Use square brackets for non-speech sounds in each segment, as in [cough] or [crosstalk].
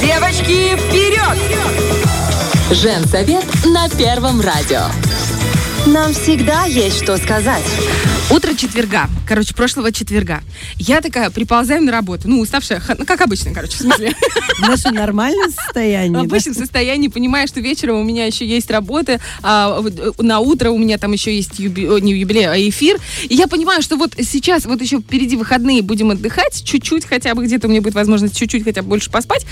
Девочки, вперед! Женсовет на Первом радио. Нам всегда есть что сказать. Утро четверга. Короче, прошлого четверга. Я такая приползаю на работу. Ну, уставшая, ну, как обычно, короче, в смысле. В нашем нормальном состоянии. В обычном состоянии, понимая, что вечером у меня еще есть работа, а э, на утро у меня там еще есть юби- не юбилей, а эфир. И я понимаю, что вот сейчас, вот еще впереди выходные будем отдыхать, чуть-чуть хотя бы где-то у меня будет возможность чуть-чуть хотя бы больше поспать.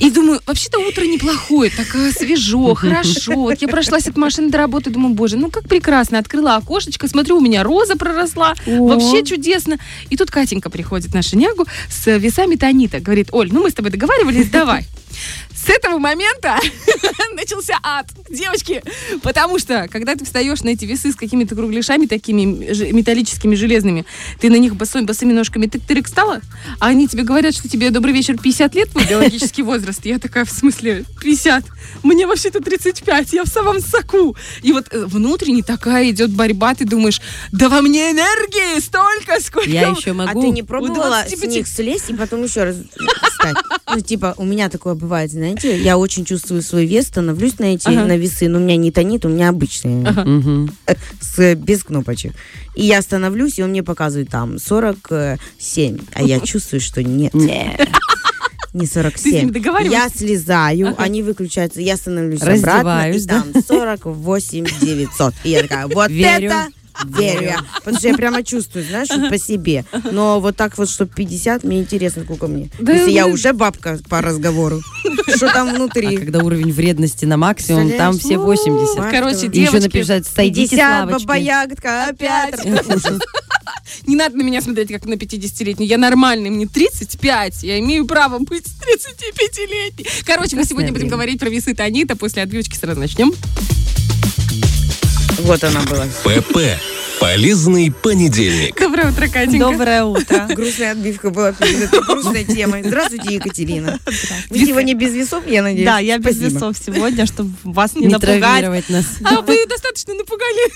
И думаю, вообще-то утро неплохое, так свежо, [laughs] хорошо. Вот я прошлась от машины до работы, думаю, боже, ну как прекрасно. Открыла окошечко, смотрю, у меня роза проросла. Вообще чудесно. И тут Катенька приходит на шинягу с весами Танита. Говорит, Оль, ну мы с тобой договаривались, давай. С этого момента [laughs] начался ад, девочки. Потому что, когда ты встаешь на эти весы с какими-то кругляшами такими ж- металлическими, железными, ты на них босой, босыми ножками тык-тырик стала, а они тебе говорят, что тебе добрый вечер 50 лет, твой биологический возраст. Я такая, в смысле, 50? Мне вообще-то 35, я в самом соку. И вот э, внутренне такая идет борьба, ты думаешь, да во мне энергии столько, сколько... Я еще А могу. ты не пробовала с 25? них слезть и потом еще раз встать? Ну, типа, у меня такое бывает, знаете, я очень чувствую свой вес, становлюсь на эти Ага. на весы, но у меня не тонит, у меня обычные, Ага. Мгм. с, без кнопочек. И я становлюсь, и он мне показывает там 47, а я чувствую, что нет. Не 47. Ты с ними договариваешься? Я слезаю, они выключаются, я становлюсь обратно, и Раздеваюсь, да? там 48 900. И я такая, вот Верю. это верю я. Потому что я прямо чувствую, знаешь, вот по себе. Но вот так вот, что 50, мне интересно, сколько мне. Да Если я уже бабка по разговору. Что там А внутри? когда уровень вредности на максимум, там все Представляешь? 80. О, Короче, Бабка. И еще девочки, написать, сойдите 50, Славочки. баба ягодка, опять. [laughs] Не надо на меня смотреть, как на 50-летнюю. Я нормальный, мне 35. Я имею право быть 35-летней. Короче, мы сегодня будем говорить про весы Танита. После отбивочки сразу начнем. Вот она была. ПП. Полезный понедельник. Доброе утро, Катенька. Доброе утро. [laughs] Грустная отбивка была перед этой грустной темой. Здравствуйте, Екатерина. [laughs] Вы сегодня без весов, я надеюсь? Да, я без Спасибо. весов сегодня, чтобы вас не, Не напугать. травмировать нас. [laughs] А вы достаточно напугали.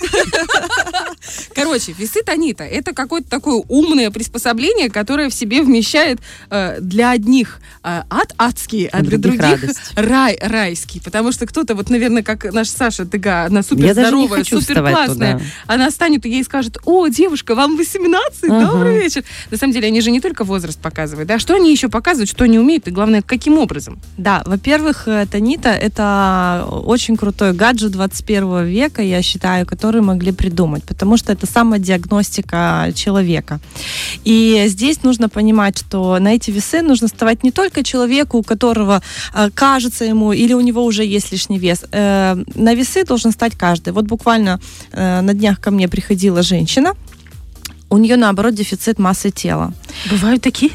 Короче, весы Танита – это какое-то такое умное приспособление, которое в себе вмещает э, для одних э, ад адский, а, для других других радость. рай райский. Потому что кто-то, вот, наверное, как наш Саша Тыга, она супер здоровая, супер классная. Она станет ей скажет, о, девушка, вам 18, Ага. добрый вечер. На самом деле, они же не только возраст показывают, да, что они еще показывают, что они умеют, и главное, каким образом. Да, во-первых, э, Танита это очень крутой гаджет 21 века, я считаю, который могли придумать, потому что это самодиагностика человека. И здесь нужно понимать, что на эти весы нужно вставать не только человеку, у которого э, кажется ему или у него уже есть лишний вес. Э, на весы должен стать каждый. Вот буквально на днях ко мне приходила женщина, у нее наоборот дефицит массы тела. Бывают такие?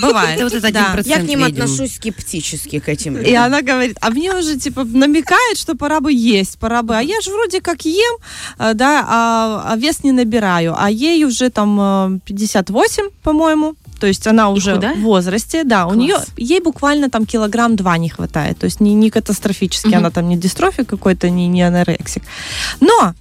Бывает. Это вот этот да. 1% Я к ним ведьм. отношусь скептически, к этим. И она говорит, а мне уже типа намекает, что пора бы есть, пора бы. А я же вроде как ем, э, да, а, а вес не набираю. А ей уже там э, 58, по-моему. То есть она уже в возрасте, да, у Класс. нее ей буквально там килограмм два не хватает, то есть не, не катастрофически, Мгм. она там не дистрофик какой-то, не, не анорексик. Но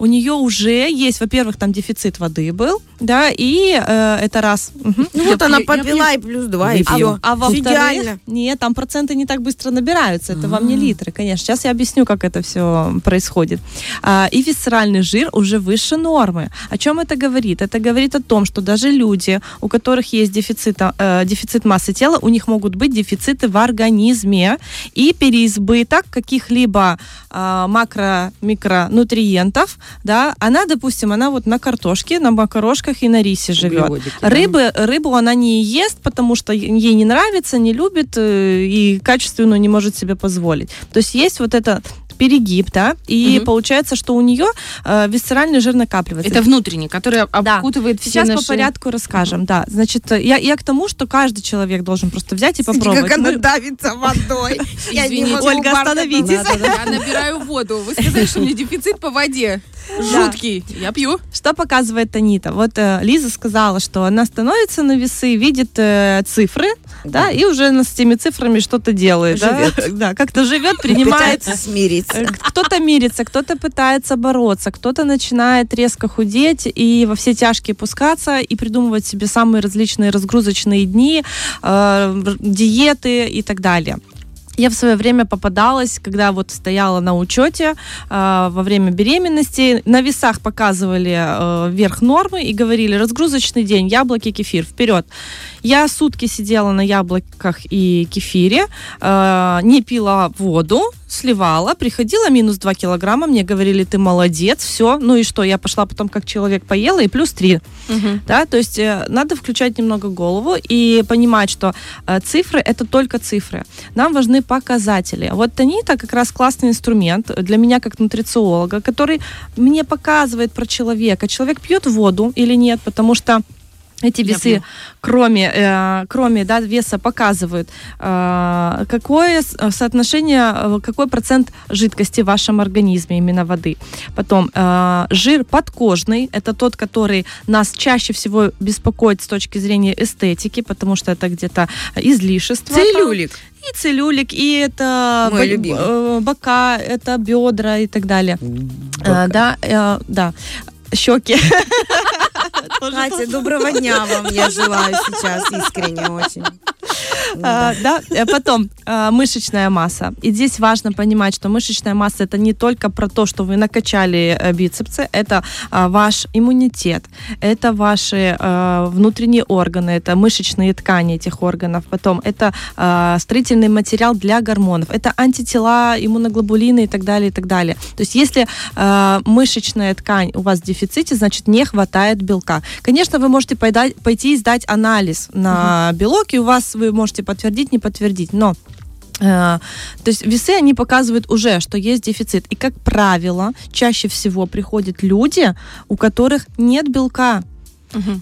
у нее уже есть, во-первых, там дефицит воды был, да, и э, это раз. Ну вот Я она пью- попила и плюс два, и все. А во-вторых, нет, там проценты не так быстро набираются. Это вам не литры, конечно. Сейчас я объясню, как это все происходит. А, и висцеральный жир уже выше нормы. О чем это говорит? Это говорит о том, что даже люди, у которых есть дефицит, э, дефицит массы тела, у них могут быть дефициты в организме и переизбыток каких-либо а, макро-микронутриентов. Да? Она, допустим, она вот на картошке, на макарошках и на рисе живет. Углеводики, да. Рыбы, рыбу она не ест, потому что ей не нравится, не любит э, и качественную не может себе позволить. То есть есть вот это перегиб, да, и Мгм. получается, что у нее э, висцеральный жир накапливается. Это внутренний, который Да. обкутывает все Сейчас наши... по порядку расскажем, да. Значит, э, я, я к тому, что каждый человек должен просто взять и попробовать. как она давится водой. [laughs] Я не Ольга, остановитесь. Я набираю воду. Вы сказали, что у меня дефицит по воде. Жуткий. Я пью. Что показывает Танита? Вот э, Лиза сказала, что она становится на весы, видит э, цифры, да, и уже с этими цифрами что-то делает, да? Живет. [laughs] да, как-то живет, принимает Пытается смириться. Э, Кто-то мирится, кто-то пытается бороться, кто-то начинает резко худеть и во все тяжкие пускаться и придумывать себе самые различные разгрузочные дни, э, диеты и так далее. Я в свое время попадалась, когда вот стояла на учете э, во время беременности. На весах показывали э, верх нормы и говорили разгрузочный день, яблоки, кефир, вперед. Я сутки сидела на яблоках и кефире, э, не пила воду, сливала, приходила минус 2 килограмма, мне говорили, ты молодец, все. Ну и что, я пошла потом как человек поела и плюс 3. Да, то есть э, надо включать немного голову и понимать, что э, цифры это только цифры. Нам важны показатели. Вот Танита как раз классный инструмент для меня как нутрициолога, который мне показывает про человека. Человек пьет воду или нет, потому что эти весы, кроме, э, кроме да, веса, показывают, э, какое соотношение, э, какой процент жидкости в вашем организме, именно воды. Потом э, жир подкожный, это тот, который нас чаще всего беспокоит с точки зрения эстетики, потому что это где-то излишество. там. Целлюлик. И целлюлик, и это Мой бо- э, бока, это бедра и так далее. Э, да, э, да. Щеки. [laughs] Катя, доброго дня вам я желаю сейчас искренне очень. А, Да, э, потом а, мышечная масса. И здесь важно понимать, что мышечная масса это не только про то, что вы накачали э, бицепсы, это ваш иммунитет, это ваши внутренние органы, это мышечные ткани этих органов, потом это строительный материал для гормонов, это антитела, иммуноглобулины и так далее, и так далее. То есть если мышечная ткань у вас в дефиците, значит не хватает белка. Конечно, вы можете пойти и сдать анализ на белок, и у вас вы можете подтвердить, не подтвердить, но э, то есть весы, они показывают уже, что есть дефицит. И, как правило, чаще всего приходят люди, у которых нет белка.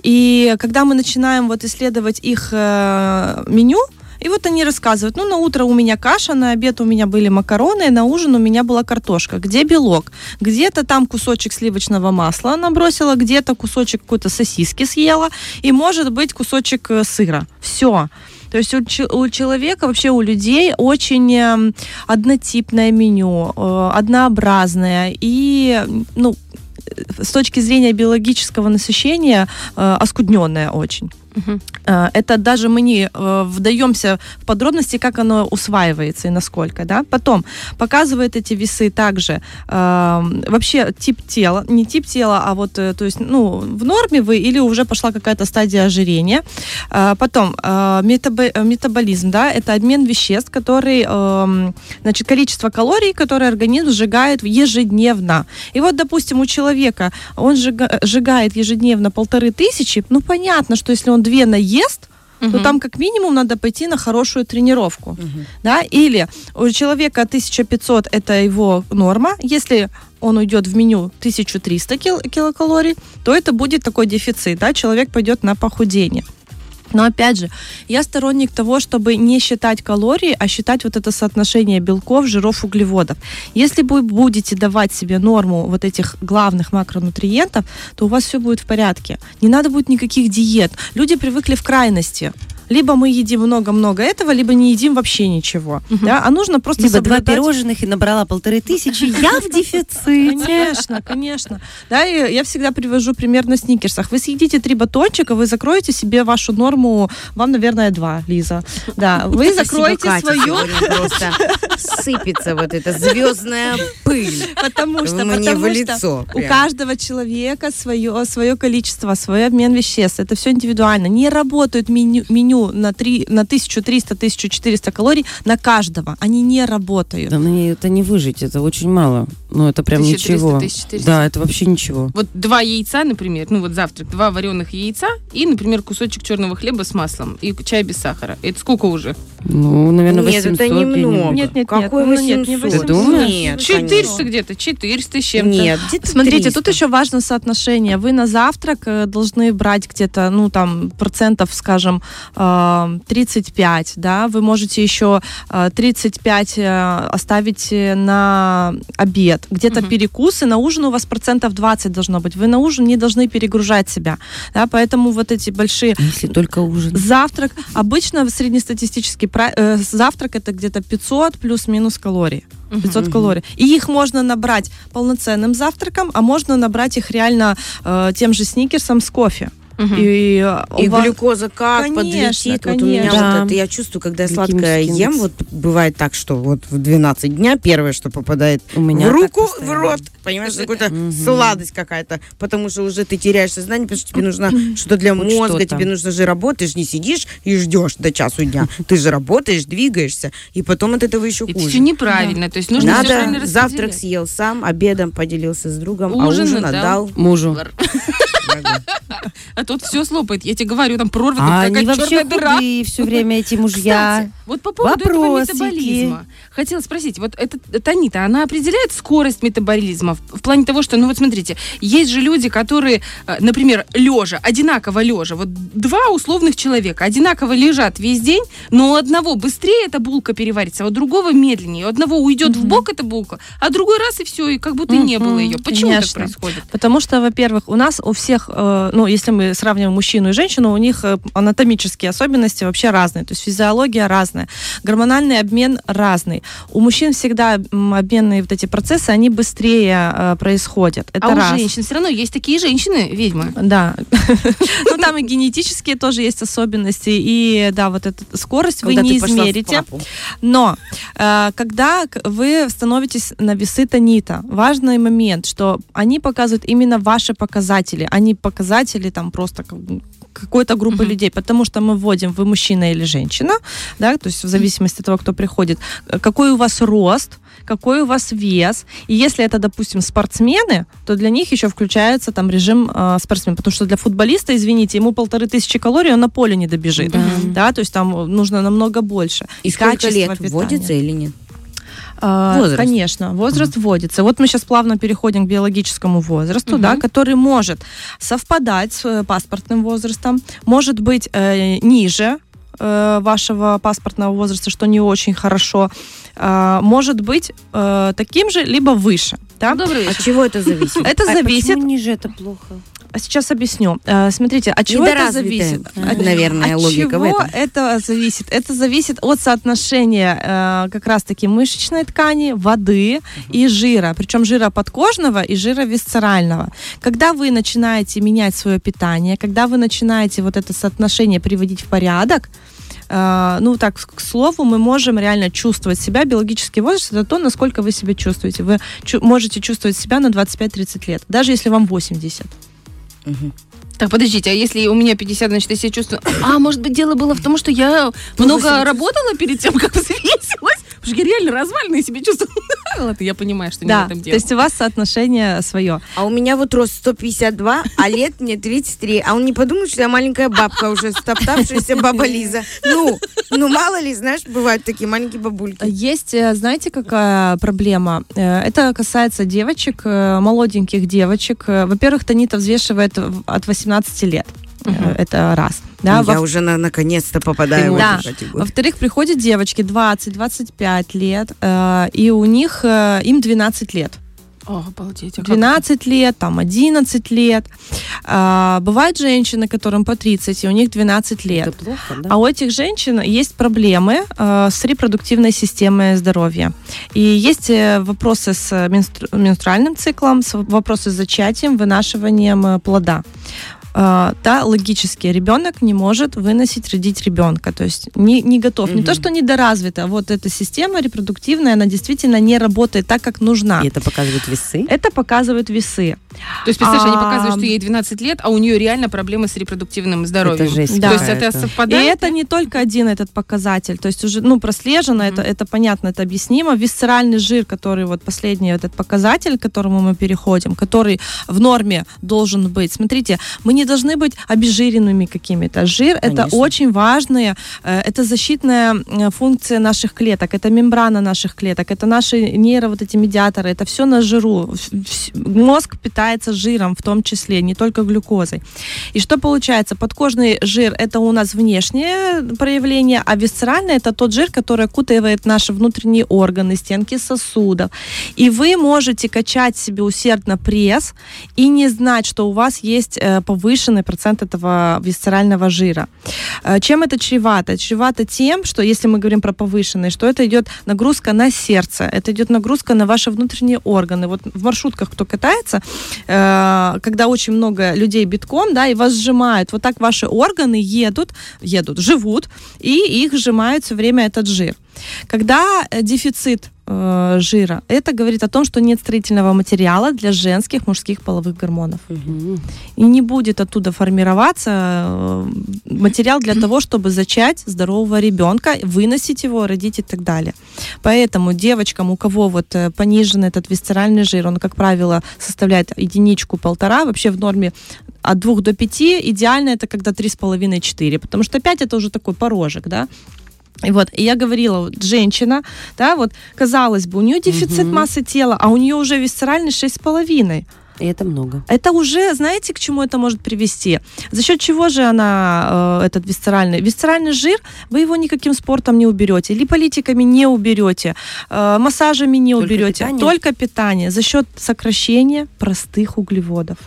И когда мы начинаем вот исследовать их э, меню, и вот они рассказывают, ну, на утро у меня каша, на обед у меня были макароны, на ужин у меня была картошка. Где белок? Где-то там кусочек сливочного масла она бросила, где-то кусочек какой-то сосиски съела, и, может быть, кусочек э, сыра. Все. То есть у, у человека, вообще у людей очень эм, однотипное меню, э, однообразное и, ну, э, с точки зрения биологического насыщения э, оскудненное очень. Э, Это даже мы не э, вдаемся в подробности, как оно усваивается и насколько. Да? Потом показывает эти весы также э, вообще тип тела, не тип тела, а вот, э, то есть, ну, в норме вы или уже пошла какая-то стадия ожирения. Э, Потом э, метабо- э, метаболизм, да, это обмен веществ, который, эм, значит, количество калорий, которые организм сжигает ежедневно. И вот, допустим, у человека он сжига- сжигает ежедневно полторы тысячи, ну, понятно, что если он две наест, то там как минимум надо пойти на хорошую тренировку. Да? Или у человека 1500 это его норма. Если он уйдет в меню 1300 кил- килокалорий, то это будет такой дефицит. Да? Человек пойдет на похудение. Но опять же, я сторонник того, чтобы не считать калории, а считать вот это соотношение белков, жиров, углеводов. Если вы будете давать себе норму вот этих главных макронутриентов, то у вас все будет в порядке. Не надо будет никаких диет. Люди привыкли в крайности. Либо мы едим много-много этого, либо не едим вообще ничего. Да? А нужно просто Либо два соблюдать- пирожных и набрала полторы тысячи. [laughs] Я в дефиците. Конечно, конечно. Да, и я всегда привожу пример на сникерсах. Вы съедите три батончика, вы закроете себе вашу норму, вам, наверное, два, Лиза. Да, [laughs] вы закроете свою, просто сыпется вот эта звездная пыль. потому что, Мне в потому что лицо. у прям. каждого человека свое, свое количество, свой обмен веществ. Это все индивидуально. Не работают меню, меню на, 3, на 1300-1400 калорий на каждого. Они не работают. Да мне это не выжить, это очень мало. Ну, это прям 1300, ничего. 1400. Да, это вообще ничего. Вот два яйца, например, ну вот завтрак, два вареных яйца и, например, кусочек черного хлеба с маслом и чай без сахара. Это сколько уже? Ну, наверное, Нет, 800 это немного. Нет, нет, Какой нет, ну, нет, не 800? Ты думаешь? Нет, 400 конечно. где-то, 400 с чем-то. Нет, где-то Смотрите, 300. тут еще важно соотношение. Вы на завтрак э, должны брать где-то, ну, там, процентов, скажем, э, 35, да, вы можете еще э, 35 э, оставить э, на обед, где-то перекусы, на ужин у вас процентов 20 должно быть. Вы на ужин не должны перегружать себя. Да, поэтому вот эти большие Если только ужин. Завтрак. Обычно среднестатистический э, завтрак это где-то 500 плюс-минус калорий. 500 калорий. И их можно набрать полноценным завтраком, а можно набрать их реально э, тем же сникерсом с кофе. И, И вас- глюкоза как Конечно, подлетит. Вот у меня конечно. вот это, я чувствую, когда я сладкое индекс. ем, вот бывает так, что вот в 12 дня первое, что попадает У меня в руку, в рот, понимаешь, какая-то сладость какая-то, потому что уже ты теряешь сознание, потому что тебе нужно что-то для Хоть мозга, что-то. тебе нужно же же не сидишь и ждешь до часу дня, [laughs] ты же работаешь, двигаешься, и потом от этого еще Это хуже. все неправильно. То есть нужно Надо завтрак съел сам, обедом поделился с другом, Ужин а ужин отдал. отдал. Мужу. [laughs] [laughs] А тут все слопает. Я тебе говорю, там прорва, А как они какая вообще черная дыра. все время, эти мужья. Кстати, вот по поводу этого Вопросики. метаболизма. Хотела спросить, вот эта Танита, она определяет скорость метаболизма в, в плане того, что, ну вот смотрите, есть же люди, которые, э, например, лежа, одинаково лежа, вот два условных человека одинаково лежат весь день, но у одного быстрее эта булка переварится, а у другого медленнее. У одного уйдет в бок эта булка, а другой раз и все, и как будто и не было ее. Почему конечно. так происходит? Потому что, во-первых, у нас у всех, э, ну, если мы сравниваем мужчину и женщину, у них э, анатомические особенности вообще разные, то есть физиология разная, гормональный обмен разный. У мужчин всегда обменные вот эти процессы, они быстрее э, происходят. Это а раз. у женщин все равно есть такие женщины, ведьмы. Да. [laughs] Ну, там и генетические тоже есть особенности. И да, вот эта скорость вы не измерите. Но э, когда вы становитесь на весы Танита, важный момент, что они показывают именно ваши показатели, а не показатели там просто какой-то группы людей, потому что мы вводим, вы мужчина или женщина, да, то есть в зависимости от того, кто приходит, э, какой у вас рост, какой у вас вес, и если это, допустим, спортсмены, то для них еще включается там режим э, спортсмен, потому что для футболиста, извините, ему полторы тысячи калорий, он на поле не добежит, да, то есть там э, нужно намного больше. И сколько лет питания. вводится или нет? А, Возраст. Конечно, возраст вводится. Вот мы сейчас плавно переходим к биологическому возрасту, да, который может совпадать с э, паспортным возрастом, может быть э, ниже э, вашего паспортного возраста, что не очень хорошо, а, может быть э, таким же, либо выше. Да? Добрый От вечер. чего это зависит? Это А зависит. почему ниже это плохо? А Сейчас объясню. Э, Смотрите, от чего это зависит? От- наверное, от логика в чего этом. это зависит? Это зависит от соотношения э, как раз-таки мышечной ткани, воды и жира. Причем жира подкожного и жира висцерального. Когда вы начинаете менять свое питание, когда вы начинаете вот это соотношение приводить в порядок, э, ну так, к слову, мы можем реально чувствовать себя. Биологический возраст это то, насколько вы себя чувствуете. Вы можете чувствовать себя на 25-30 лет, даже если вам 80. Так, подождите, а если у меня 50, значит, я себя чувствую... А, может быть, дело было в том, что я много работала перед тем, как [laughs] взвесилась? Потому что я реально развальная себя чувствую. Ладно, я понимаю, что не в Да, этом то дело. есть у вас соотношение свое. А у меня вот рост 152, а лет мне 33. А он не подумает, что я маленькая бабка уже, стоптавшаяся баба Лиза. Ну, ну мало ли, знаешь, бывают такие маленькие бабульки. Есть, э, знаете, какая проблема? Э, Это касается девочек, э, молоденьких девочек. Во-первых, Танита взвешивает от 18 лет. Э, Это раз. Да, Ну, я Во- уже на- наконец-то попадаю в Да. эту категорию. Во-вторых, приходят девочки 20-25 лет, э, и у них э, им 12 лет. О, обалдеть. а как 12 лет, там 11 лет. А, Бывают женщины, которым по 30, и у них 12 лет. Это плохо, да? А у этих женщин есть проблемы э, с репродуктивной системой здоровья. И есть э, вопросы с менстру- менструальным циклом, с вопросы с зачатием, вынашиванием плода. Э, да, логически ребенок не может выносить, родить ребенка. То есть не, не готов. Не то, что недоразвита, а вот эта система репродуктивная, она действительно не работает так, как нужна. И это показывают весы. Это показывают весы. То есть, представляешь, они А, показывают, что ей 12 лет, а у нее реально проблемы с репродуктивным здоровьем. Это жесть Да. То есть это И совпадает? это не только один этот показатель, то есть уже, ну, прослежено, это, это понятно, это объяснимо. Висцеральный жир, который вот последний этот показатель, к которому мы переходим, который в норме должен быть. Смотрите, мы не должны быть обезжиренными какими-то. Жир это Конечно. очень важные, э, это защитная э, функция наших клеток, это мембрана наших клеток, это наши нейро вот эти медиаторы, это все на жиру. Мозг питается жиром в том числе, не только глюкозой. И что получается? Подкожный жир это у нас внешнее проявление, а висцеральный это тот жир, который окутывает наши внутренние органы, стенки сосудов. И вы можете качать себе усердно пресс и не знать, что у вас есть э, повышенный процент этого висцерального жира. Э, Чем это чревато? Чревато тем, что если мы говорим про повышенный, что это идет нагрузка на сердце, это идет нагрузка на ваши внутренние органы. Вот в маршрутках, кто катается, э, когда очень много людей битком, да, и вас сжимают, вот так ваши органы едут, едут, живут, и их сжимают все время этот жир. Когда э, дефицит э, жира, это говорит о том, что нет строительного материала для женских, мужских половых гормонов. И не будет оттуда формироваться э, материал для того, чтобы зачать здорового ребенка, выносить его, родить и так далее. Поэтому девочкам, у кого вот э, понижен этот висцеральный жир, он, как правило, составляет единичку-полтора, вообще в норме от 2 до 5, идеально это когда 3,5-4, потому что 5 это уже такой порожек, да, и вот, и я говорила, вот, женщина, да, вот, казалось бы, у нее дефицит массы тела, а у нее уже висцеральный 6,5. И это много. Это уже, знаете, к чему это может привести? За счет чего же она, э, этот висцеральный? Висцеральный жир, вы его никаким спортом не уберете, липолитиками не уберете, э, массажами не Только уберете, питание? только питание за счет сокращения простых углеводов.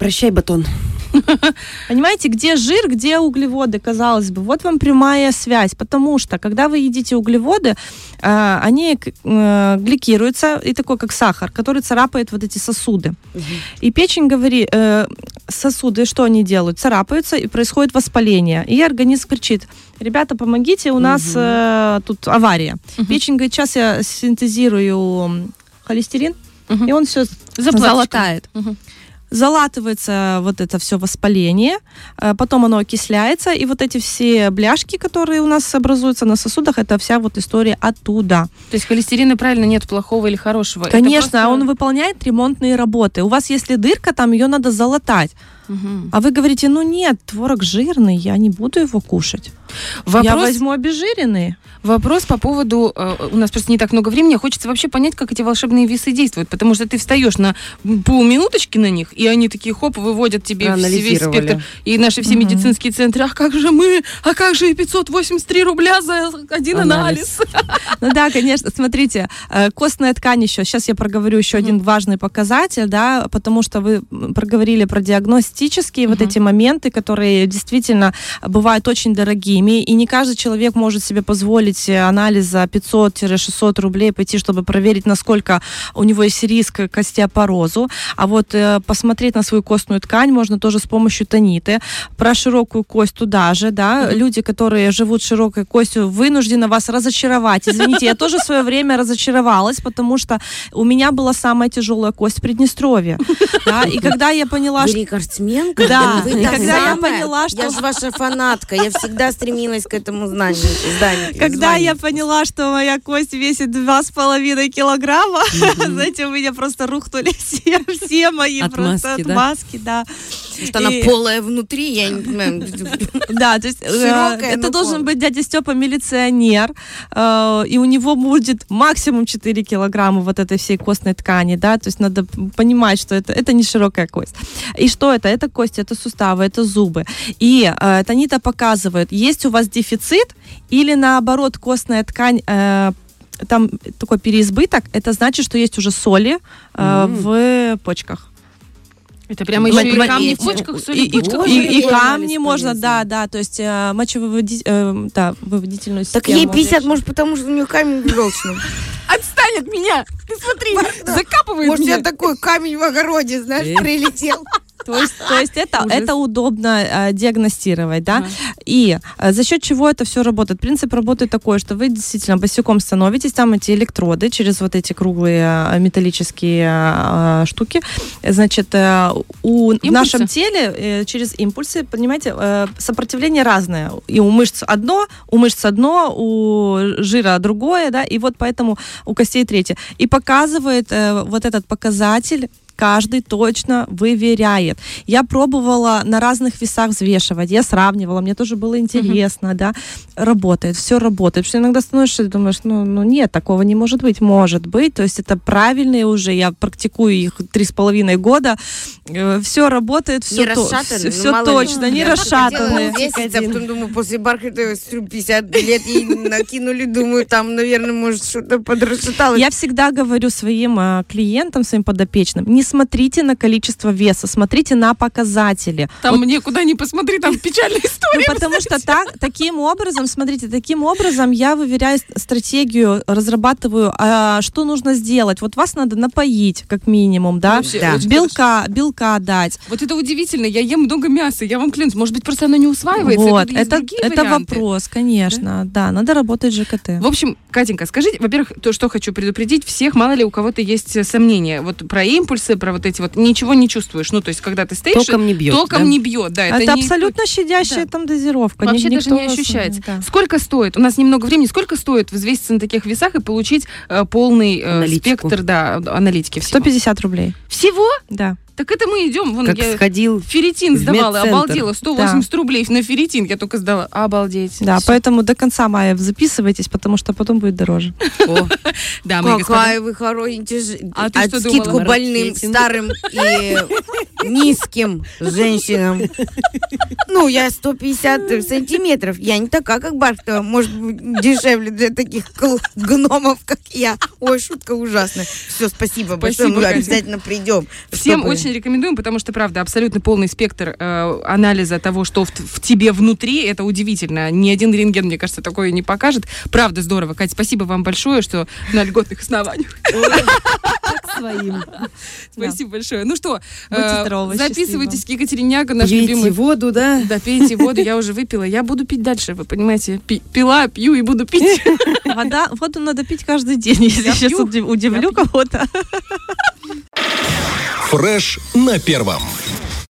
Прощай, батон. [laughs] Понимаете, где жир, где углеводы, казалось бы. Вот вам прямая связь, потому что, когда вы едите углеводы, э, они э, гликируются, и такой, как сахар, который царапает вот эти сосуды. И печень говорит, э, сосуды, что они делают? Царапаются, и происходит воспаление. И организм кричит, ребята, помогите, у нас э, тут авария. Печень говорит, сейчас я синтезирую холестерин, Мгм. и он все Заплаточком. залатает Мгм. Залатывается вот это все воспаление, э, потом оно окисляется, и вот эти все бляшки, которые у нас образуются на сосудах, это вся вот история оттуда. То есть холестерина правильно нет плохого или хорошего. Конечно, просто- он выполняет ремонтные работы. У вас, если дырка, там ее надо залатать. А вы говорите, ну нет, творог жирный, я не буду его кушать. Я Вопрос, возьму обезжиренный. Вопрос по поводу... э, у нас просто не так много времени. Хочется вообще понять, как эти волшебные весы действуют. Потому что ты встаешь на полминуточки на них, и они такие, хоп, выводят тебе весь спектр. И наши все Мгм. медицинские центры, а как же мы? А как же и 583 рубля за один анализ? Ну да, конечно, смотрите, э, костная ткань еще, сейчас я проговорю еще один важный показатель, да, потому что вы проговорили про диагностические вот эти моменты, которые действительно бывают очень дорогими, и не каждый человек может себе позволить э, анализ за 500-600 рублей пойти, чтобы проверить, насколько у него есть риск к остеопорозу, а вот э, посмотреть на свою костную ткань можно тоже с помощью тониты, про широкую кость туда же, да, люди, которые живут широкой костью, вынуждены вас разочаровать. Извините, я тоже в свое время разочаровалась, потому что у меня была самая тяжелая кость в Приднестровье. Да, и когда я поняла, что рекордсменка? Да, и когда я поняла, что- Я же ваша фанатка, я всегда стремилась к этому знанию. зданию, Когда я поняла, что моя кость весит два с половиной килограмма, [laughs] знаете, у меня просто рухнули [laughs] все, все мои Отмазки, просто да? отмазки, да. Потому что она полая внутри, я не понимаю. [laughs] Да, то есть э, это должен быть дядя Степа милиционер, э, и у него будет максимум 4 килограмма вот этой всей костной ткани, да, то есть надо понимать, что это, это не широкая кость. И что это? Это кости, это суставы, это зубы. И э, Танита показывает, есть у вас дефицит или наоборот костная ткань э, там такой переизбыток, это значит, что есть уже соли э, в почках. Это прямо Мо- еще и камни и- в почках, и, соли и- в почках. и- и Ой, камни можно, да, да, то есть э, мочевыводи- э, да, выводительную Так систему. ей 50, может, потому что у нее камень в желчном. Отстань от меня! Ты смотри, закапывает Может, у меня. тебя такой камень в огороде, знаешь, прилетел. То есть, то есть это, [laughs] Ужас. это удобно э, диагностировать, да. Ага. И э, за счет чего это все работает? Принцип работы такой, что вы действительно босиком становитесь, там эти электроды через вот эти круглые э, металлические э, штуки, значит, э, у, в нашем теле э, через импульсы, понимаете, э, сопротивление разное. И у мышц одно, у мышц одно, у жира другое, да, и вот поэтому у костей третье. И показывает э, вот этот показатель каждый точно выверяет. Я пробовала на разных весах взвешивать, я сравнивала, мне тоже было интересно, да, работает, все работает. Потому что иногда становишься и думаешь, ну, ну нет, такого не может быть, может быть, то есть это правильные уже, я практикую их три с половиной года, все работает, все, Не то, расшатаны, все, ну, ли. точно, не Я хотела расшатанные. весить, а потом думаю, после бархата 50 лет ей накинули, думаю, там, наверное, может, что-то подрасшаталось. Я всегда говорю своим э, клиентам, своим подопечным, не смотрите на количество веса, смотрите на показатели. Там Вот, мне куда ни посмотри, там печальная ну, история. потому что так, таким образом, смотрите, таким образом я выверяю стратегию, разрабатываю, а, что нужно сделать. Вот вас надо напоить, как минимум, да, Вообще, Да. очень белка, белка дать. Вот это удивительно. Я ем много мяса. Я вам клянусь. Может быть, просто оно не усваивается. вот, это, это варианты? вопрос, конечно, да? надо работать ЖКТ. В общем, Катенька, скажите, во-первых, то, что хочу предупредить всех, мало ли у кого-то есть э, сомнения. Вот про импульсы, про вот эти вот, ничего не чувствуешь. Ну, то есть, когда ты стоишь... Током не бьет. Током да? не бьет, да. Это, не абсолютно щадящая Да. там дозировка. Вообще Ни- даже не ощущается. да. Сколько стоит? У нас немного времени. Сколько стоит взвеситься на таких весах и получить э, полный э, Аналитику. спектр, да, аналитики всего? 150 рублей, Всего? да. Так это мы идем. Вон Как я сходил. ферритин сдавала, медцентр. обалдела. 180 рублей на ферритин я только сдала. Обалдеть. Да, Всё. поэтому до конца мая записывайтесь, потому что потом будет дороже. [laughs] Да. Какая вы хорошенькая. А ты что скидку больным, старым и [laughs] низким женщинам. Ну, я 150 сантиметров. Я не такая, как Бархтова. Может быть, дешевле для таких гномов, как я. Ой, шутка ужасная. Все, спасибо, большое. Мы обязательно придем. Всем чтобы- очень рекомендуем, потому что, правда, абсолютно полный спектр э, анализа того, что в, в тебе внутри, это удивительно. Ни один рентген, мне кажется, такое не покажет. Правда, здорово. Катя, спасибо вам большое, что [laughs] на льготных основаниях. своим. [laughs] Спасибо большое. Ну что, э, записывайтесь к Екатерине Няго, наш Пейте любимый. воду, да? Да, пейте воду, я уже выпила. Я буду пить дальше, вы понимаете. Пи- пила, пью и буду пить. [laughs] Вода, воду надо пить каждый день, если Я сейчас удивлю кого-то. Фреш на первом.